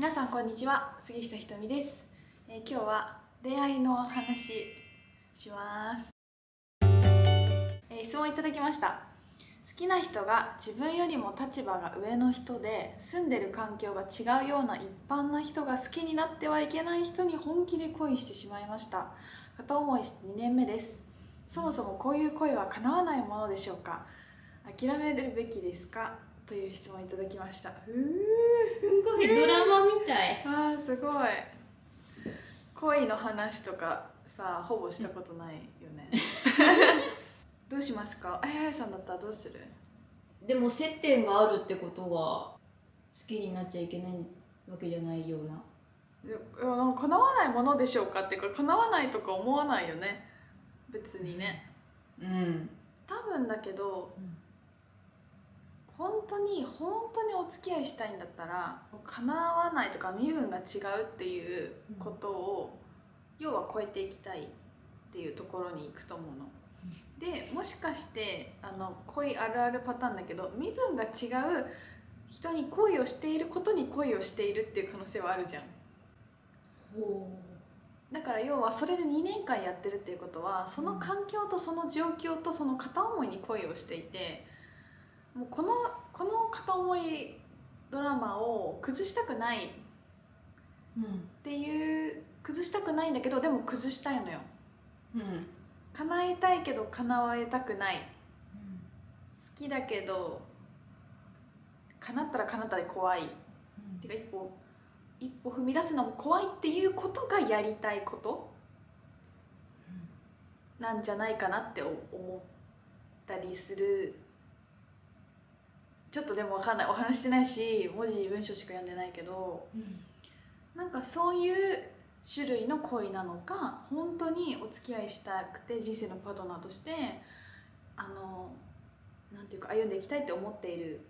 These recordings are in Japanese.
皆さんこんにちは杉下ひとみです、えー今日は恋愛の話します、えー質問いただきました。好きな人が自分よりも立場が上の人で住んでる環境が違うような一般な人が好きになってはいけない人に本気で恋してしまいました。片思いして2年目です。そもそもこういう恋は叶わないものでしょうか？諦めるべきですか？という質問いただきました。うーすごい。ドラマみたい。あーすごい。恋の話とかさほぼしたことないよね。どうしますか？あややさんだったらどうする？でも接点があるってことは好きになっちゃいけないわけじゃないような。いやいやなんか叶わないものでしょうか？っていうか叶わないとか思わないよね？別にね。うん。多分だけど本当に本当にお付き合いしたいんだったら叶わないとか身分が違うっていうことを、要は超えていきたいっていうところに行くと思うの。でもしかしてあの恋あるあるパターンだけど身分が違う人に恋をしていることに恋をしているっていう可能性はあるじゃん。ほだから要はそれで2年間やってるっていうことはその環境とその状況とその片思いに恋をしていてもうこのこの片思いドラマを崩したくないっう。うん。ていう崩したくないんだけどでも崩したいのようん。叶えたいけど叶えたくない好きだけど叶ったら叶ったで怖いてか一歩一歩踏み出すのも怖いっていうことがやりたいこと？なんじゃないかなって思ったりするちょっとでも分かんない。お話してないし文字文章しか読んでないけどなんかそういう種類の恋なのか本当にお付き合いしたくて人生のパートナーとしてあのなんていうか歩んでいきたいって思っている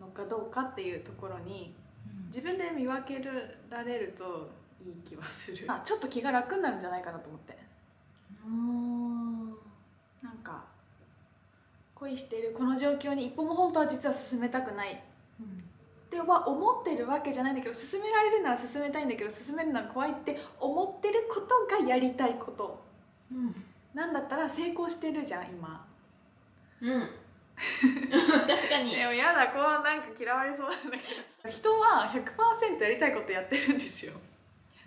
のかどうかっていうところに自分で見分けられるといい気はする。あちょっと気が楽になるんじゃないかなと思って。なんか恋しているこの状況に一歩も本当は実は進めたくない。っては思ってるわけじゃないんだけど進められるなら進めたいんだけど進めるのは怖いって思ってることがやりたいこと。うん。なんだったら成功してるじゃん今。うん。確かに。でもやだこうなんか嫌われそうなんだけど。人は100%やりたいことやってるんですよ。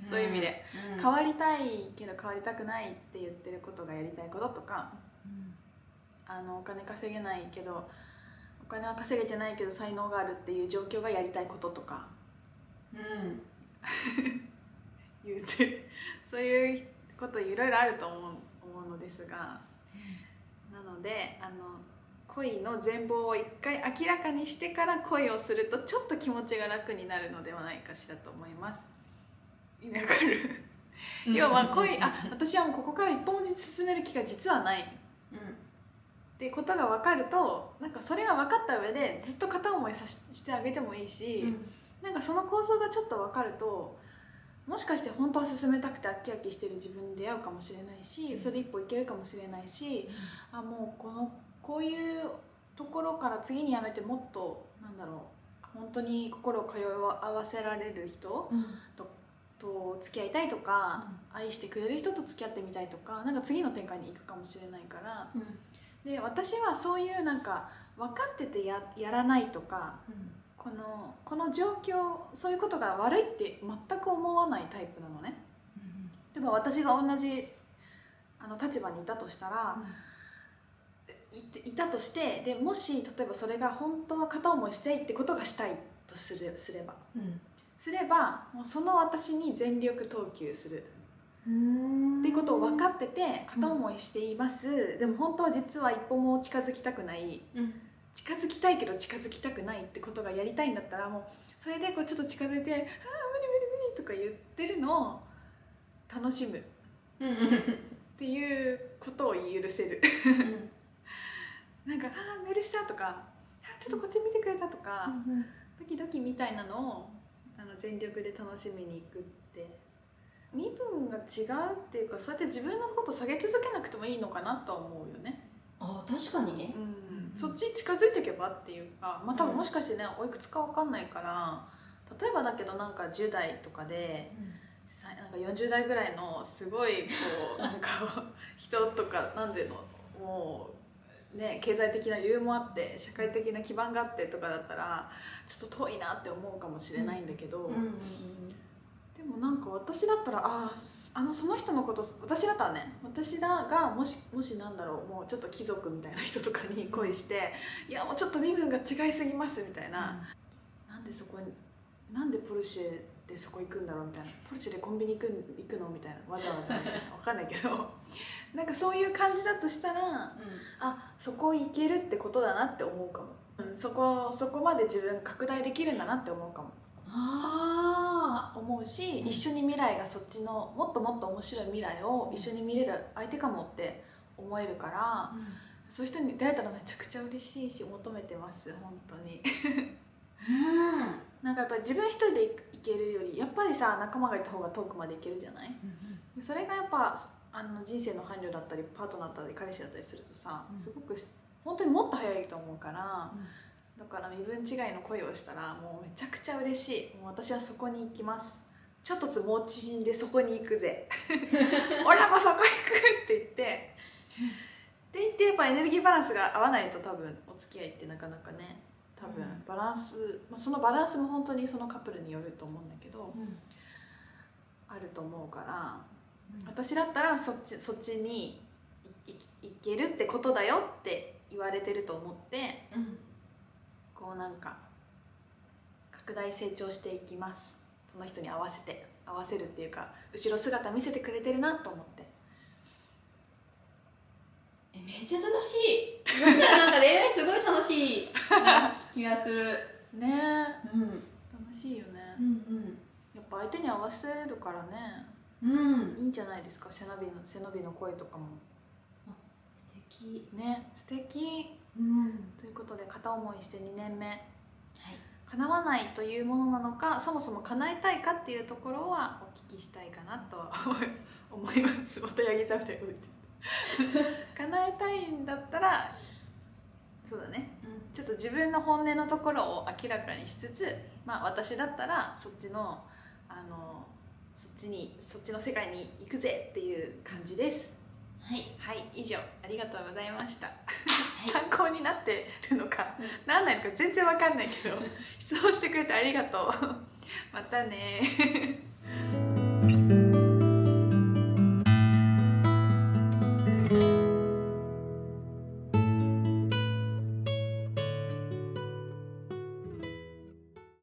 そういう意味で。うん。変わりたいけど変わりたくないって言ってることがやりたいこととかあのお金稼げないけどお金は稼げてないけど才能があるっていう状況がやりたいこととか。うん。言うてそういうこといろいろあると思う思うのですが。なのであの恋の全貌を一回明らかにしてから恋をするとちょっと気持ちが楽になるのではないかしらと思います。意味わかる？要は恋あ私はもうここから一本進める気が実はないってことが分かるとなんかそれが分かった上でずっと片思いさししてあげてもいいし、なんかその構造がちょっと分かるともしかして本当は進めたくて飽き飽きしてる自分に出会うかもしれないしそれで一歩いけるかもしれないしあもうこのこういうところから次にやめてもっとなんだろう本当に心を通い合わせられる人うん。と付き合いたいとか、愛してくれる人と付き合ってみたいとかなんか次の展開に行くかもしれないからうん。で私はそういうなんか分かっててややらないとかこのこの状況そういうことが悪いって全く思わないタイプなのね。でも私が同じあの立場にいたとしたら、いていたとしてでもし例えばそれが本当は片思いしたいってことがしたいとするすれば。すればもうその私に全力投球する。うん。っていうことを分かってて片思いしています、でも本当は実は一歩も近づきたくない。うん。近づきたいけど近づきたくないってことがやりたいんだったらもうそれでこうちょっと近づいて「ああ無理無理無理」とか言ってるのを楽しむ。っうん。ていうことを許せる。なんか「ああメールした」とか「あちょっとこっち見てくれた」とか、ドキドキみたいなのをあの全力で楽しみに行くって身分が違うっていうかそうやって自分のこと下げ続けなくてもいいのかなとは思うよね。あ確かにね。うん、そっちに近づいていけばっていうかまあ多分もしかしてねおいくつかわかんないから例えばだけどなんか10代とかでさなんか40代ぐらいのすごいこうなんか人とかなんでのもうね経済的な余裕もあって社会的な基盤があってとかだったらちょっと遠いなって思うかもしれないんだけど、うんうんでもなんか私だったらあーあのその人のこと私だったらね私だがもしもしなんだろうもうちょっと貴族みたいな人とかに恋していやもうちょっと身分が違いすぎますみたいな、なんでそこになんでポルシェでそこ行くんだろうみたいな。ポルシェでコンビニ行く行くのみたいな。わざわざみたいな。わかんないけど。なんかそういう感じだとしたらあそこ行けるってことだなって思うかも、うん、そこそこまで自分拡大できるんだなって思うかも。あ思うし、うん。一緒に未来がそっちのもっともっと面白い未来を一緒に見れる相手かもって思えるからあ、そういう人に出会えたらめちゃくちゃ嬉しいし求めてます本当に。うん。なんかやっぱり自分一人で行けるよりやっぱりさ仲間がいた方が遠くまで行けるじゃない？でそれがやっぱあの人生の伴侶だったりパートナーだったり彼氏だったりするとさ、うん。すごく本当にもっと早いと思うからだから身分違いの恋をしたらもうめちゃくちゃ嬉しい。もう私はそこに行きます。ちょっとつもうちんでそこに行くぜ 俺らもそこ行くって言って。って言ってやっぱエネルギーバランスが合わないと多分お付き合いってなかなかね多分うん。バランス、まあ、そのバランスも本当にそのカップルによると思うんだけどあると思うから私だったらそっちそっちに行けるってことだよって言われてると思ってこうなんか拡大成長していきます。その人に合わせて合わせるっていうか後ろ姿見せてくれてるなと思って。えめっちゃ楽しい。そしたらなんか恋愛すごい楽しいな気がする。ね。えうん。楽しいよね、うんやっぱ相手に合わせるからね。うん。うんいいんじゃないですか？背伸びの背伸びの声とかも。素敵。ね素敵うん。ということで片思いして2年目。はい。叶わないというものなのかそもそも叶えたいかっていうところはお聞きしたいかなとは思います。また八木さんみたて。叶えたいんだったらそうだね。ちょっと自分の本音のところを明らかにしつつまあ私だったらそっちのあのそっちにそっちの世界に行くぜっていう感じです。はい。はい以上。ありがとうございました、い 参考になってるのか、うん。なんないのか全然わかんないけど。質問してくれてありがとう。またね